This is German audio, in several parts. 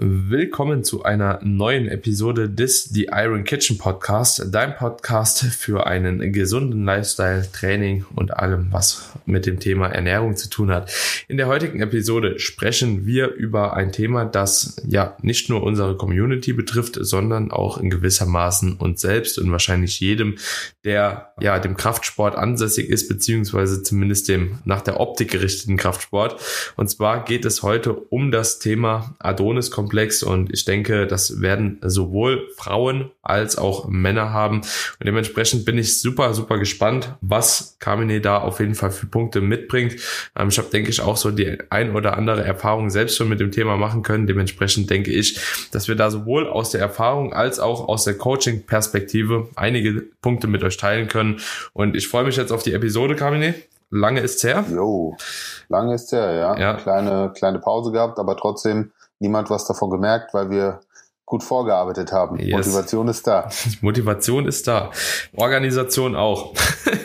Willkommen zu einer neuen Episode des The Iron Kitchen Podcast, dein Podcast für einen gesunden Lifestyle, Training und allem, was mit dem Thema Ernährung zu tun hat. In der heutigen Episode sprechen wir über ein Thema, das ja nicht nur unsere Community betrifft, sondern auch in gewisser Maßen uns selbst und wahrscheinlich jedem, der ja dem Kraftsport ansässig ist, beziehungsweise zumindest dem nach der Optik gerichteten Kraftsport. Und zwar geht es heute um das Thema Adonis komplex und ich denke, das werden sowohl Frauen als auch Männer haben. Und dementsprechend bin ich super, super gespannt, was Kamine da auf jeden Fall für Punkte mitbringt. Ähm, ich habe, denke ich, auch so die ein oder andere Erfahrung selbst schon mit dem Thema machen können. Dementsprechend denke ich, dass wir da sowohl aus der Erfahrung als auch aus der Coaching-Perspektive einige Punkte mit euch teilen können. Und ich freue mich jetzt auf die Episode, Kamine. Lange ist's her. Jo, lange ist's her, ja. ja. Kleine, kleine Pause gehabt, aber trotzdem niemand was davon gemerkt, weil wir gut vorgearbeitet haben. Yes. Motivation ist da. Motivation ist da. Organisation auch.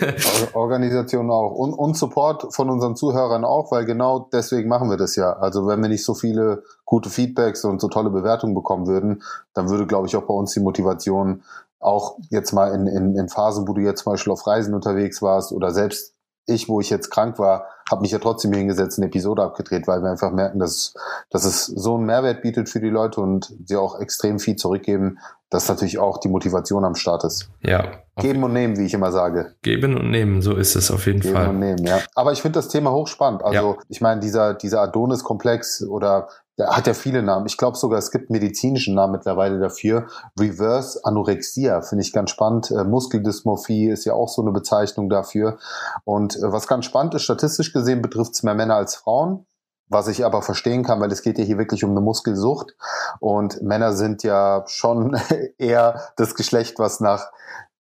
Organisation auch. Und, und Support von unseren Zuhörern auch, weil genau deswegen machen wir das ja. Also wenn wir nicht so viele gute Feedbacks und so tolle Bewertungen bekommen würden, dann würde, glaube ich, auch bei uns die Motivation auch jetzt mal in, in, in Phasen, wo du jetzt zum Beispiel auf Reisen unterwegs warst oder selbst ich, wo ich jetzt krank war, habe mich ja trotzdem hingesetzt, eine Episode abgedreht, weil wir einfach merken, dass, dass es so einen Mehrwert bietet für die Leute und sie auch extrem viel zurückgeben, dass natürlich auch die Motivation am Start ist. Ja. Geben und nehmen, wie ich immer sage. Geben und nehmen, so ist es auf jeden Geben Fall. Geben und nehmen, ja. Aber ich finde das Thema hochspannend. Also ja. ich meine, dieser, dieser Adonis-Komplex oder der hat ja viele Namen. Ich glaube sogar, es gibt medizinischen Namen mittlerweile dafür. Reverse Anorexia finde ich ganz spannend. Äh, Muskeldysmorphie ist ja auch so eine Bezeichnung dafür. Und äh, was ganz spannend ist, statistisch gesehen betrifft es mehr Männer als Frauen. Was ich aber verstehen kann, weil es geht ja hier wirklich um eine Muskelsucht. Und Männer sind ja schon eher das Geschlecht, was nach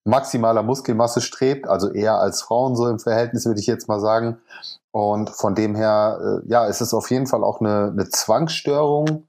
maximaler Muskelmasse strebt, also eher als Frauen so im Verhältnis, würde ich jetzt mal sagen. Und von dem her, äh, ja, ist es auf jeden Fall auch eine, eine Zwangsstörung,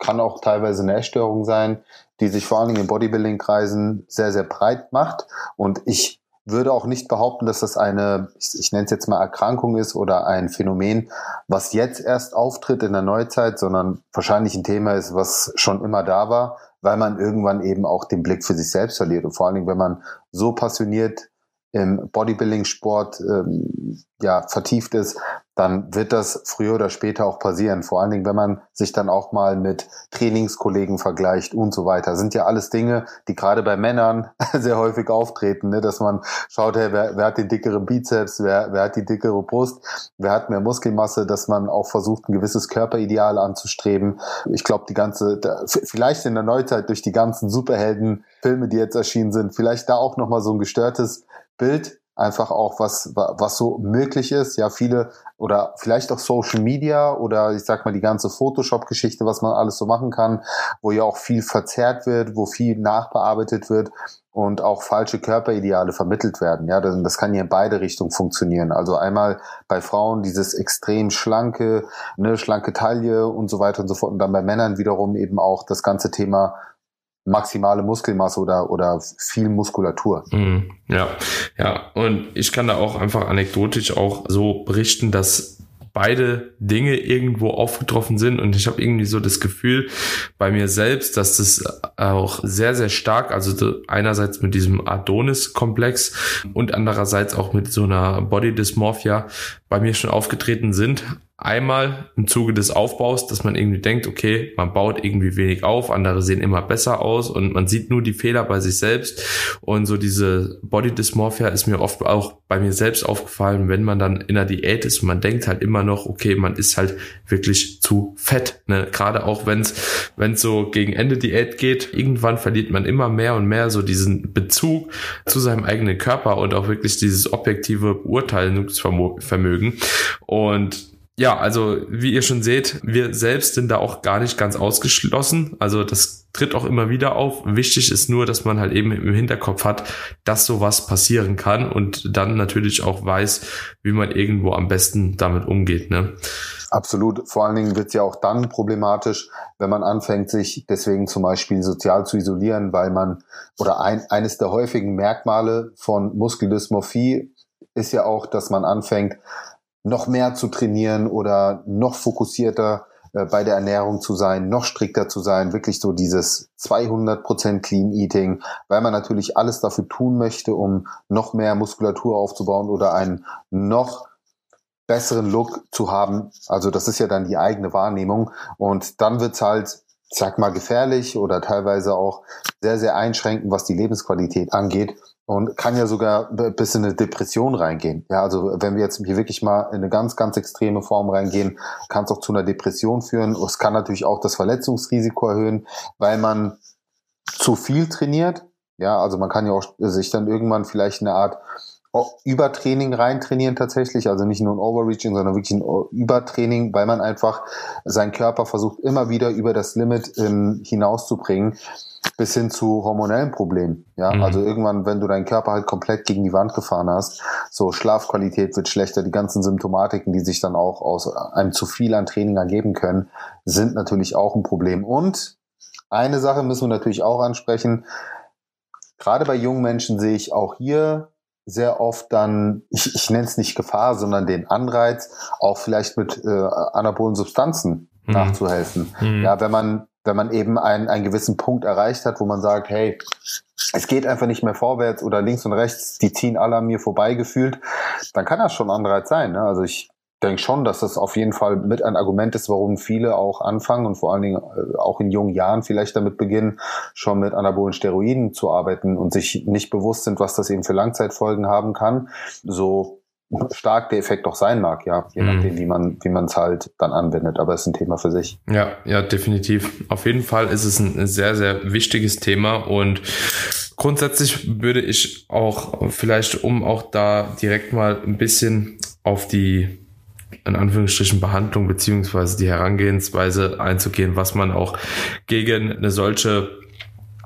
kann auch teilweise eine Essstörung sein, die sich vor allen Dingen in Bodybuilding-Kreisen sehr, sehr breit macht. Und ich würde auch nicht behaupten, dass das eine, ich, ich nenne es jetzt mal Erkrankung ist oder ein Phänomen, was jetzt erst auftritt in der Neuzeit, sondern wahrscheinlich ein Thema ist, was schon immer da war, weil man irgendwann eben auch den Blick für sich selbst verliert. Und vor allen Dingen, wenn man so passioniert im Bodybuilding-Sport ähm, ja, vertieft ist, dann wird das früher oder später auch passieren. Vor allen Dingen, wenn man sich dann auch mal mit Trainingskollegen vergleicht und so weiter. Das sind ja alles Dinge, die gerade bei Männern sehr häufig auftreten, ne? dass man schaut, hey, wer, wer hat den dickeren Bizeps, wer, wer hat die dickere Brust, wer hat mehr Muskelmasse, dass man auch versucht, ein gewisses Körperideal anzustreben. Ich glaube, die ganze, vielleicht in der Neuzeit durch die ganzen Superhelden-Filme, die jetzt erschienen sind, vielleicht da auch nochmal so ein gestörtes Bild einfach auch was was so möglich ist. Ja, viele oder vielleicht auch Social Media oder ich sag mal die ganze Photoshop-Geschichte, was man alles so machen kann, wo ja auch viel verzerrt wird, wo viel nachbearbeitet wird und auch falsche Körperideale vermittelt werden. Ja, das, das kann ja in beide Richtungen funktionieren. Also einmal bei Frauen dieses extrem schlanke, ne, schlanke Taille und so weiter und so fort und dann bei Männern wiederum eben auch das ganze Thema maximale Muskelmasse oder, oder viel Muskulatur. Mm, ja, ja. Und ich kann da auch einfach anekdotisch auch so berichten, dass beide Dinge irgendwo aufgetroffen sind und ich habe irgendwie so das Gefühl bei mir selbst, dass das auch sehr, sehr stark, also einerseits mit diesem Adonis-Komplex und andererseits auch mit so einer Body Dysmorphia bei mir schon aufgetreten sind. Einmal im Zuge des Aufbaus, dass man irgendwie denkt, okay, man baut irgendwie wenig auf, andere sehen immer besser aus und man sieht nur die Fehler bei sich selbst. Und so diese Body Dysmorphia ist mir oft auch bei mir selbst aufgefallen, wenn man dann in der Diät ist und man denkt halt immer noch, okay, man ist halt wirklich zu fett. Ne? Gerade auch wenn es so gegen Ende Diät geht, irgendwann verliert man immer mehr und mehr so diesen Bezug zu seinem eigenen Körper und auch wirklich dieses objektive Beurteilungsvermögen. Und ja, also wie ihr schon seht, wir selbst sind da auch gar nicht ganz ausgeschlossen. Also das tritt auch immer wieder auf. Wichtig ist nur, dass man halt eben im Hinterkopf hat, dass sowas passieren kann und dann natürlich auch weiß, wie man irgendwo am besten damit umgeht. Ne? Absolut. Vor allen Dingen wird es ja auch dann problematisch, wenn man anfängt, sich deswegen zum Beispiel sozial zu isolieren, weil man oder ein, eines der häufigen Merkmale von Muskeldysmorphie ist ja auch, dass man anfängt, noch mehr zu trainieren oder noch fokussierter äh, bei der Ernährung zu sein, noch strikter zu sein, wirklich so dieses 200% Clean Eating, weil man natürlich alles dafür tun möchte, um noch mehr Muskulatur aufzubauen oder einen noch besseren Look zu haben. Also das ist ja dann die eigene Wahrnehmung und dann wird's halt sag mal, gefährlich oder teilweise auch sehr, sehr einschränkend, was die Lebensqualität angeht und kann ja sogar bis in eine Depression reingehen. Ja, also wenn wir jetzt hier wirklich mal in eine ganz, ganz extreme Form reingehen, kann es auch zu einer Depression führen. Es kann natürlich auch das Verletzungsrisiko erhöhen, weil man zu viel trainiert. Ja, also man kann ja auch sich dann irgendwann vielleicht eine Art Übertraining reintrainieren tatsächlich, also nicht nur ein Overreaching, sondern wirklich ein Übertraining, weil man einfach seinen Körper versucht immer wieder über das Limit ähm, hinauszubringen, bis hin zu hormonellen Problemen. Ja, mhm. also irgendwann, wenn du deinen Körper halt komplett gegen die Wand gefahren hast, so Schlafqualität wird schlechter, die ganzen Symptomatiken, die sich dann auch aus einem zu viel an Training ergeben können, sind natürlich auch ein Problem. Und eine Sache müssen wir natürlich auch ansprechen. Gerade bei jungen Menschen sehe ich auch hier sehr oft dann, ich, ich nenne es nicht Gefahr, sondern den Anreiz, auch vielleicht mit äh, anabolen Substanzen mhm. nachzuhelfen. Mhm. Ja, wenn man, wenn man eben einen, einen gewissen Punkt erreicht hat, wo man sagt, hey, es geht einfach nicht mehr vorwärts oder links und rechts, die ziehen alle an mir vorbei gefühlt, dann kann das schon ein Anreiz sein. Ne? Also ich denke schon, dass das auf jeden Fall mit ein Argument ist, warum viele auch anfangen und vor allen Dingen äh, auch in jungen Jahren vielleicht damit beginnen, schon mit anabolen Steroiden zu arbeiten und sich nicht bewusst sind, was das eben für Langzeitfolgen haben kann. So stark der Effekt auch sein mag, ja, je mhm. nachdem, wie man, wie man es halt dann anwendet. Aber es ist ein Thema für sich. Ja, ja, definitiv. Auf jeden Fall ist es ein sehr, sehr wichtiges Thema und grundsätzlich würde ich auch vielleicht, um auch da direkt mal ein bisschen auf die in Anführungsstrichen Behandlung beziehungsweise die Herangehensweise einzugehen, was man auch gegen eine solche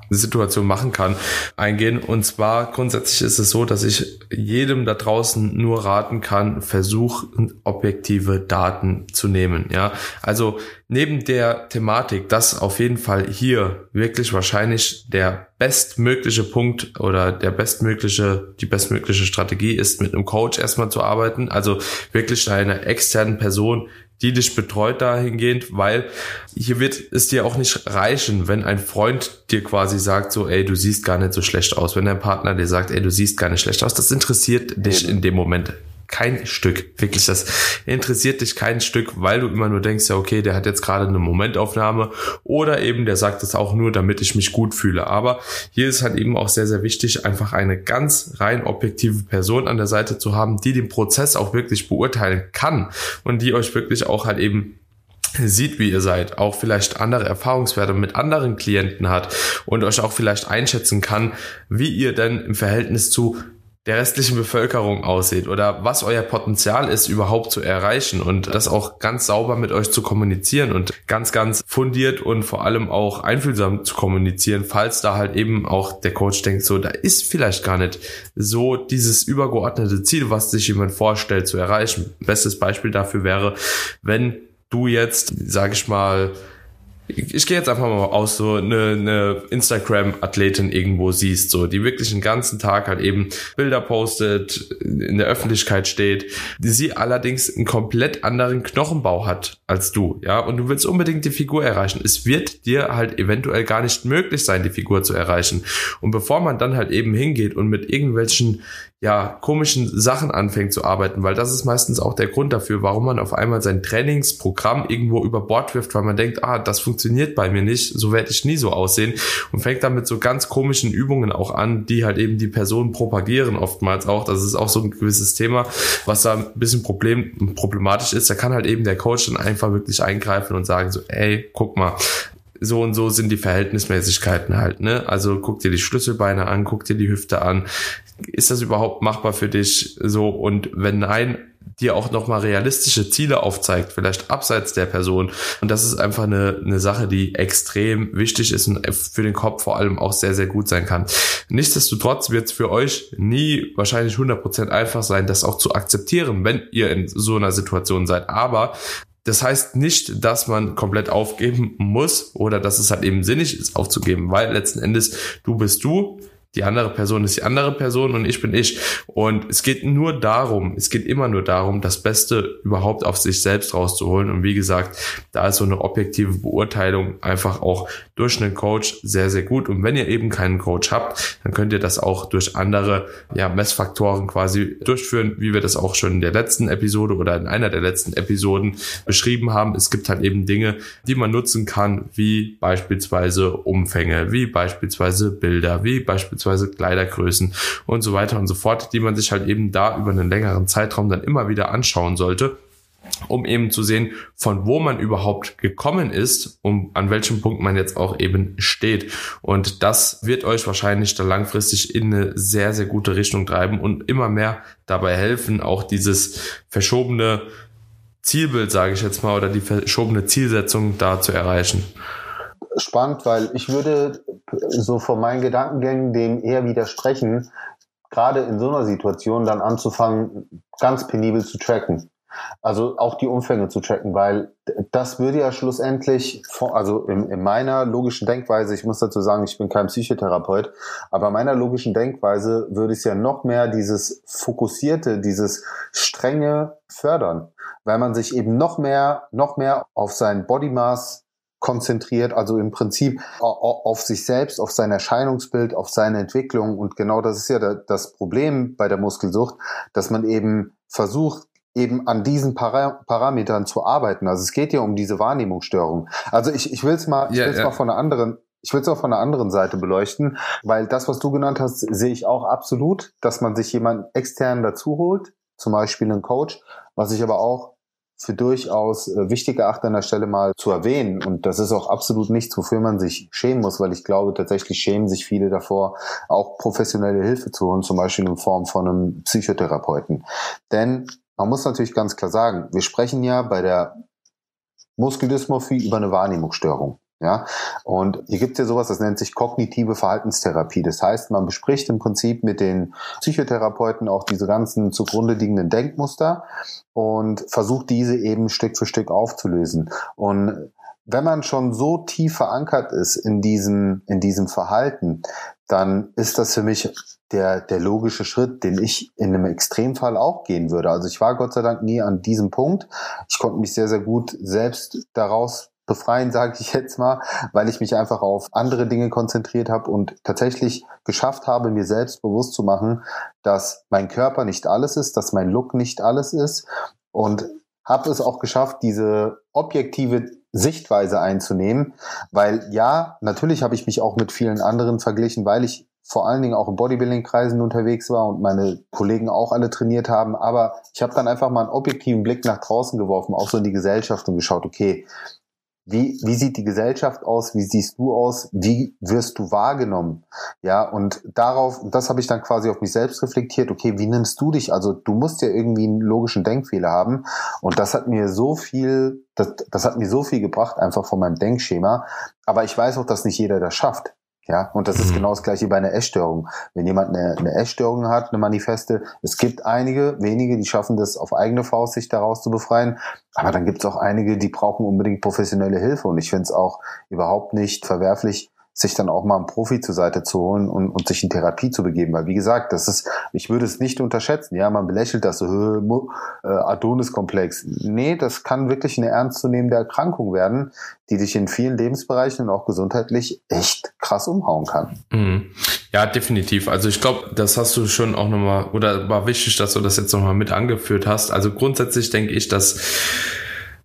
Situation machen kann, eingehen. Und zwar grundsätzlich ist es so, dass ich jedem da draußen nur raten kann, versuch objektive Daten zu nehmen. Ja, also neben der Thematik, dass auf jeden Fall hier wirklich wahrscheinlich der bestmögliche Punkt oder der bestmögliche, die bestmögliche Strategie ist, mit einem Coach erstmal zu arbeiten. Also wirklich einer externen Person, die dich betreut dahingehend, weil hier wird es dir auch nicht reichen, wenn ein Freund dir quasi sagt, so, ey, du siehst gar nicht so schlecht aus. Wenn dein Partner dir sagt, ey, du siehst gar nicht schlecht aus, das interessiert dich in dem Moment kein Stück. Wirklich, das interessiert dich kein Stück, weil du immer nur denkst, ja, okay, der hat jetzt gerade eine Momentaufnahme oder eben der sagt es auch nur, damit ich mich gut fühle. Aber hier ist halt eben auch sehr, sehr wichtig, einfach eine ganz rein objektive Person an der Seite zu haben, die den Prozess auch wirklich beurteilen kann und die euch wirklich auch halt eben sieht, wie ihr seid, auch vielleicht andere Erfahrungswerte mit anderen Klienten hat und euch auch vielleicht einschätzen kann, wie ihr denn im Verhältnis zu der restlichen Bevölkerung aussieht oder was euer Potenzial ist, überhaupt zu erreichen und das auch ganz sauber mit euch zu kommunizieren und ganz, ganz fundiert und vor allem auch einfühlsam zu kommunizieren, falls da halt eben auch der Coach denkt, so, da ist vielleicht gar nicht so dieses übergeordnete Ziel, was sich jemand vorstellt zu erreichen. Bestes Beispiel dafür wäre, wenn du jetzt, sag ich mal, ich gehe jetzt einfach mal aus, so eine, eine Instagram-Athletin irgendwo siehst, so, die wirklich den ganzen Tag halt eben Bilder postet, in der Öffentlichkeit steht, die sie allerdings einen komplett anderen Knochenbau hat als du, ja, und du willst unbedingt die Figur erreichen. Es wird dir halt eventuell gar nicht möglich sein, die Figur zu erreichen. Und bevor man dann halt eben hingeht und mit irgendwelchen ja, komischen Sachen anfängt zu arbeiten, weil das ist meistens auch der Grund dafür, warum man auf einmal sein Trainingsprogramm irgendwo über Bord wirft, weil man denkt, ah, das funktioniert bei mir nicht, so werde ich nie so aussehen und fängt dann mit so ganz komischen Übungen auch an, die halt eben die Personen propagieren oftmals auch. Das ist auch so ein gewisses Thema, was da ein bisschen problem, problematisch ist. Da kann halt eben der Coach dann einfach wirklich eingreifen und sagen so, ey, guck mal, so und so sind die Verhältnismäßigkeiten halt, ne? Also guck dir die Schlüsselbeine an, guck dir die Hüfte an, ist das überhaupt machbar für dich so? Und wenn nein, dir auch nochmal realistische Ziele aufzeigt, vielleicht abseits der Person. Und das ist einfach eine, eine Sache, die extrem wichtig ist und für den Kopf vor allem auch sehr, sehr gut sein kann. Nichtsdestotrotz wird es für euch nie wahrscheinlich 100% einfach sein, das auch zu akzeptieren, wenn ihr in so einer Situation seid. Aber das heißt nicht, dass man komplett aufgeben muss oder dass es halt eben sinnig ist aufzugeben, weil letzten Endes du bist du, die andere Person ist die andere Person und ich bin ich. Und es geht nur darum, es geht immer nur darum, das Beste überhaupt auf sich selbst rauszuholen. Und wie gesagt, da ist so eine objektive Beurteilung einfach auch durch einen Coach sehr, sehr gut. Und wenn ihr eben keinen Coach habt, dann könnt ihr das auch durch andere ja, Messfaktoren quasi durchführen, wie wir das auch schon in der letzten Episode oder in einer der letzten Episoden beschrieben haben. Es gibt halt eben Dinge, die man nutzen kann, wie beispielsweise Umfänge, wie beispielsweise Bilder, wie beispielsweise Kleidergrößen und so weiter und so fort, die man sich halt eben da über einen längeren Zeitraum dann immer wieder anschauen sollte um eben zu sehen, von wo man überhaupt gekommen ist und an welchem Punkt man jetzt auch eben steht. Und das wird euch wahrscheinlich dann langfristig in eine sehr, sehr gute Richtung treiben und immer mehr dabei helfen, auch dieses verschobene Zielbild, sage ich jetzt mal, oder die verschobene Zielsetzung da zu erreichen. Spannend, weil ich würde so von meinen Gedankengängen dem eher widersprechen, gerade in so einer Situation dann anzufangen, ganz penibel zu tracken. Also auch die Umfänge zu tracken, weil das würde ja schlussendlich, also in, in, meiner logischen Denkweise, ich muss dazu sagen, ich bin kein Psychotherapeut, aber meiner logischen Denkweise würde es ja noch mehr dieses fokussierte, dieses strenge fördern, weil man sich eben noch mehr, noch mehr auf sein Body Mass konzentriert, also im Prinzip auf sich selbst, auf sein Erscheinungsbild, auf seine Entwicklung. Und genau das ist ja das Problem bei der Muskelsucht, dass man eben versucht, eben an diesen Para Parametern zu arbeiten. Also es geht ja um diese Wahrnehmungsstörung. Also ich, ich will es mal, ich ja, will's ja. mal von einer anderen, ich will es auch von einer anderen Seite beleuchten, weil das, was du genannt hast, sehe ich auch absolut, dass man sich jemanden extern dazu holt, zum Beispiel einen Coach, was ich aber auch für durchaus äh, wichtig erachte an der Stelle mal zu erwähnen. Und das ist auch absolut nichts, wofür man sich schämen muss, weil ich glaube, tatsächlich schämen sich viele davor, auch professionelle Hilfe zu holen, zum Beispiel in Form von einem Psychotherapeuten. Denn man muss natürlich ganz klar sagen, wir sprechen ja bei der Muskeldysmorphie über eine Wahrnehmungsstörung. Ja, und hier gibt es ja sowas, das nennt sich kognitive Verhaltenstherapie. Das heißt, man bespricht im Prinzip mit den Psychotherapeuten auch diese ganzen zugrunde liegenden Denkmuster und versucht diese eben Stück für Stück aufzulösen. Und wenn man schon so tief verankert ist in diesem, in diesem Verhalten, dann ist das für mich der, der logische Schritt, den ich in einem Extremfall auch gehen würde. Also ich war Gott sei Dank nie an diesem Punkt. Ich konnte mich sehr, sehr gut selbst daraus befreien, sage ich jetzt mal, weil ich mich einfach auf andere Dinge konzentriert habe und tatsächlich geschafft habe, mir selbst bewusst zu machen, dass mein Körper nicht alles ist, dass mein Look nicht alles ist und habe es auch geschafft, diese objektive Sichtweise einzunehmen, weil ja, natürlich habe ich mich auch mit vielen anderen verglichen, weil ich vor allen Dingen auch in Bodybuilding-Kreisen unterwegs war und meine Kollegen auch alle trainiert haben. Aber ich habe dann einfach mal einen objektiven Blick nach draußen geworfen, auch so in die Gesellschaft und geschaut, okay, wie, wie sieht die Gesellschaft aus? Wie siehst du aus? Wie wirst du wahrgenommen? Ja, und darauf, das habe ich dann quasi auf mich selbst reflektiert. Okay, wie nimmst du dich? Also du musst ja irgendwie einen logischen Denkfehler haben. Und das hat mir so viel, das, das hat mir so viel gebracht, einfach von meinem Denkschema. Aber ich weiß auch, dass nicht jeder das schafft. Ja, und das ist mhm. genau das gleiche bei einer Essstörung. Wenn jemand eine, eine Essstörung hat, eine Manifeste, es gibt einige, wenige, die schaffen das auf eigene Faust, sich daraus zu befreien. Aber dann gibt es auch einige, die brauchen unbedingt professionelle Hilfe. Und ich finde es auch überhaupt nicht verwerflich, sich dann auch mal einen Profi zur Seite zu holen und, und sich in Therapie zu begeben. Weil wie gesagt, das ist, ich würde es nicht unterschätzen. Ja, man belächelt das so, äh, Adonis-Komplex. Nee, das kann wirklich eine ernstzunehmende Erkrankung werden, die dich in vielen Lebensbereichen und auch gesundheitlich echt krass umhauen kann. Mhm. Ja, definitiv. Also ich glaube, das hast du schon auch nochmal, oder war wichtig, dass du das jetzt nochmal mit angeführt hast. Also grundsätzlich denke ich, dass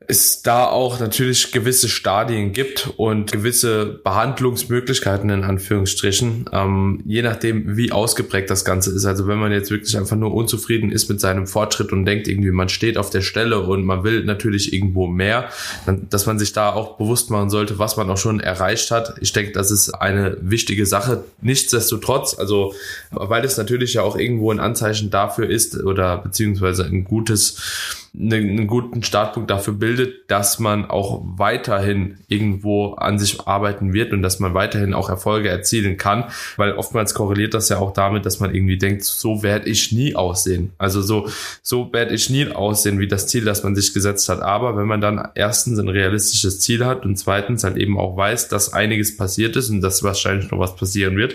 es da auch natürlich gewisse Stadien gibt und gewisse Behandlungsmöglichkeiten in Anführungsstrichen, ähm, je nachdem, wie ausgeprägt das Ganze ist. Also wenn man jetzt wirklich einfach nur unzufrieden ist mit seinem Fortschritt und denkt irgendwie, man steht auf der Stelle und man will natürlich irgendwo mehr, dann, dass man sich da auch bewusst machen sollte, was man auch schon erreicht hat. Ich denke, das ist eine wichtige Sache. Nichtsdestotrotz, also weil es natürlich ja auch irgendwo ein Anzeichen dafür ist oder beziehungsweise ein gutes einen guten Startpunkt dafür bildet, dass man auch weiterhin irgendwo an sich arbeiten wird und dass man weiterhin auch Erfolge erzielen kann, weil oftmals korreliert das ja auch damit, dass man irgendwie denkt, so werde ich nie aussehen. Also so, so werde ich nie aussehen wie das Ziel, das man sich gesetzt hat. Aber wenn man dann erstens ein realistisches Ziel hat und zweitens halt eben auch weiß, dass einiges passiert ist und dass wahrscheinlich noch was passieren wird,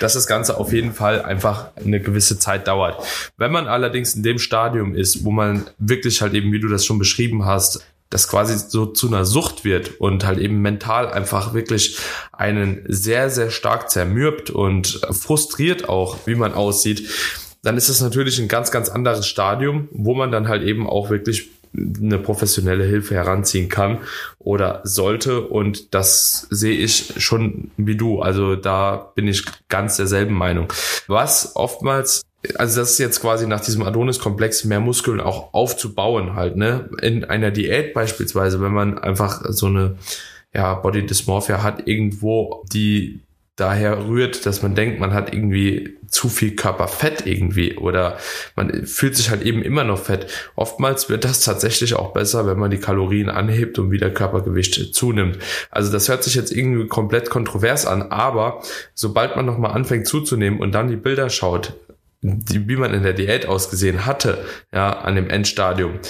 dass das Ganze auf jeden Fall einfach eine gewisse Zeit dauert. Wenn man allerdings in dem Stadium ist, wo man wirklich halt eben, wie du das schon beschrieben hast, das quasi so zu einer Sucht wird und halt eben mental einfach wirklich einen sehr, sehr stark zermürbt und frustriert auch, wie man aussieht, dann ist es natürlich ein ganz, ganz anderes Stadium, wo man dann halt eben auch wirklich eine professionelle Hilfe heranziehen kann oder sollte. Und das sehe ich schon wie du. Also da bin ich ganz derselben Meinung. Was oftmals also das ist jetzt quasi nach diesem Adonis-Komplex mehr Muskeln auch aufzubauen halt, ne? In einer Diät beispielsweise, wenn man einfach so eine ja, Body Dysmorphia hat irgendwo, die daher rührt, dass man denkt, man hat irgendwie zu viel Körperfett irgendwie oder man fühlt sich halt eben immer noch fett. Oftmals wird das tatsächlich auch besser, wenn man die Kalorien anhebt und wieder Körpergewicht zunimmt. Also das hört sich jetzt irgendwie komplett kontrovers an, aber sobald man nochmal anfängt zuzunehmen und dann die Bilder schaut, die, wie man in der Diät ausgesehen hatte, ja, an dem Endstadium,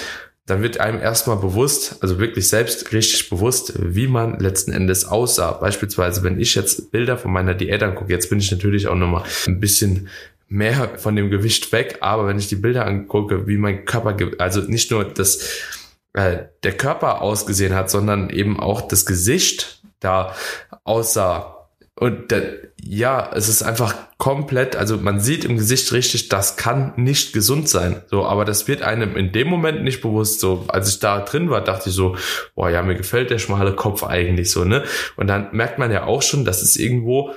dann wird einem erstmal bewusst, also wirklich selbst richtig bewusst, wie man letzten Endes aussah. Beispielsweise, wenn ich jetzt Bilder von meiner Diät angucke, jetzt bin ich natürlich auch nochmal ein bisschen mehr von dem Gewicht weg, aber wenn ich die Bilder angucke, wie mein Körper, also nicht nur das, äh, der Körper ausgesehen hat, sondern eben auch das Gesicht da aussah, und der, ja, es ist einfach komplett, also man sieht im Gesicht richtig, das kann nicht gesund sein. So, aber das wird einem in dem Moment nicht bewusst. So, als ich da drin war, dachte ich so, boah, ja, mir gefällt der schmale Kopf eigentlich so, ne? Und dann merkt man ja auch schon, das ist irgendwo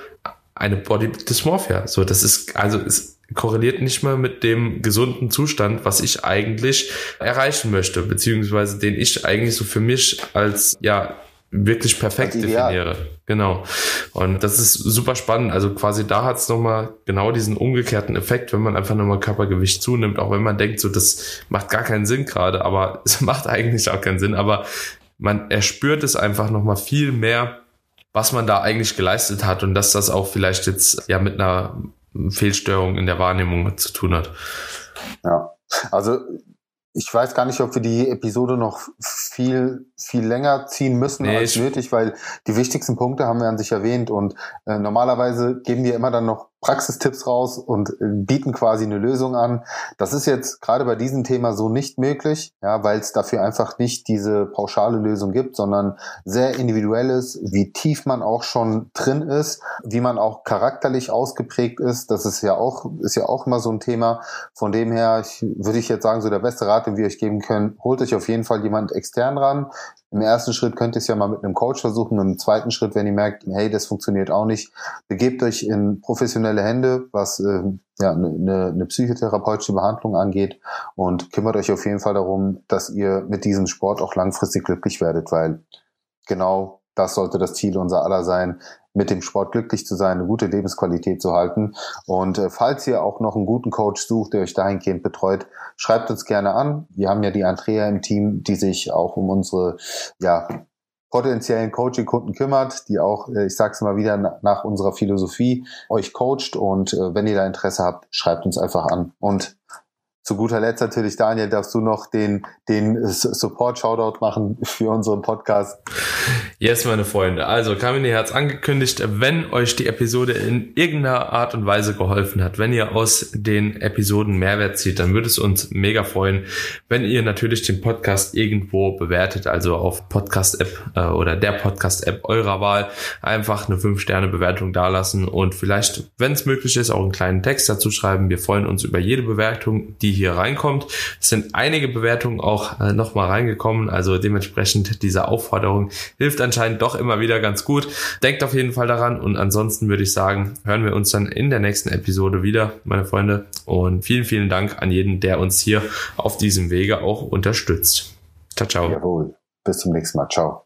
eine Body Dysmorphia. So, das ist, also es korreliert nicht mehr mit dem gesunden Zustand, was ich eigentlich erreichen möchte, beziehungsweise den ich eigentlich so für mich als, ja, wirklich perfekt definiere. Genau. Und das ist super spannend. Also quasi da hat es nochmal genau diesen umgekehrten Effekt, wenn man einfach nochmal Körpergewicht zunimmt, auch wenn man denkt, so das macht gar keinen Sinn gerade, aber es macht eigentlich auch keinen Sinn. Aber man erspürt es einfach nochmal viel mehr, was man da eigentlich geleistet hat und dass das auch vielleicht jetzt ja mit einer Fehlstörung in der Wahrnehmung zu tun hat. Ja, also ich weiß gar nicht, ob wir die Episode noch viel, viel länger ziehen müssen nee, als nötig, weil die wichtigsten Punkte haben wir an sich erwähnt und äh, normalerweise geben wir immer dann noch Praxistipps raus und äh, bieten quasi eine Lösung an. Das ist jetzt gerade bei diesem Thema so nicht möglich, ja, weil es dafür einfach nicht diese pauschale Lösung gibt, sondern sehr individuell ist, wie tief man auch schon drin ist, wie man auch charakterlich ausgeprägt ist. Das ist ja auch, ist ja auch immer so ein Thema. Von dem her ich, würde ich jetzt sagen, so der beste Rat, den wir euch geben können, holt euch auf jeden Fall jemand extern ran. Im ersten Schritt könnt ihr es ja mal mit einem Coach versuchen. Im zweiten Schritt, wenn ihr merkt, hey, das funktioniert auch nicht, begebt euch in professionelle Hände, was äh, ja eine, eine ne psychotherapeutische Behandlung angeht und kümmert euch auf jeden Fall darum, dass ihr mit diesem Sport auch langfristig glücklich werdet, weil genau das sollte das Ziel unser aller sein, mit dem Sport glücklich zu sein, eine gute Lebensqualität zu halten. Und äh, falls ihr auch noch einen guten Coach sucht, der euch dahingehend betreut, schreibt uns gerne an. Wir haben ja die Andrea im Team, die sich auch um unsere ja, potenziellen Coaching-Kunden kümmert, die auch, äh, ich sage es mal wieder, nach unserer Philosophie euch coacht. Und äh, wenn ihr da Interesse habt, schreibt uns einfach an. Und zu guter Letzt natürlich, Daniel, darfst du noch den, den Support-Shoutout machen für unseren Podcast. Yes, meine Freunde. Also, Kamine hat es angekündigt, wenn euch die Episode in irgendeiner Art und Weise geholfen hat, wenn ihr aus den Episoden Mehrwert zieht, dann würde es uns mega freuen, wenn ihr natürlich den Podcast irgendwo bewertet, also auf Podcast-App äh, oder der Podcast-App eurer Wahl, einfach eine 5-Sterne-Bewertung dalassen und vielleicht, wenn es möglich ist, auch einen kleinen Text dazu schreiben. Wir freuen uns über jede Bewertung, die hier reinkommt. Es sind einige Bewertungen auch äh, nochmal reingekommen, also dementsprechend diese Aufforderung hilft anscheinend doch immer wieder ganz gut. Denkt auf jeden Fall daran und ansonsten würde ich sagen, hören wir uns dann in der nächsten Episode wieder, meine Freunde. Und vielen, vielen Dank an jeden, der uns hier auf diesem Wege auch unterstützt. Ciao, ciao. Jawohl. Bis zum nächsten Mal. Ciao.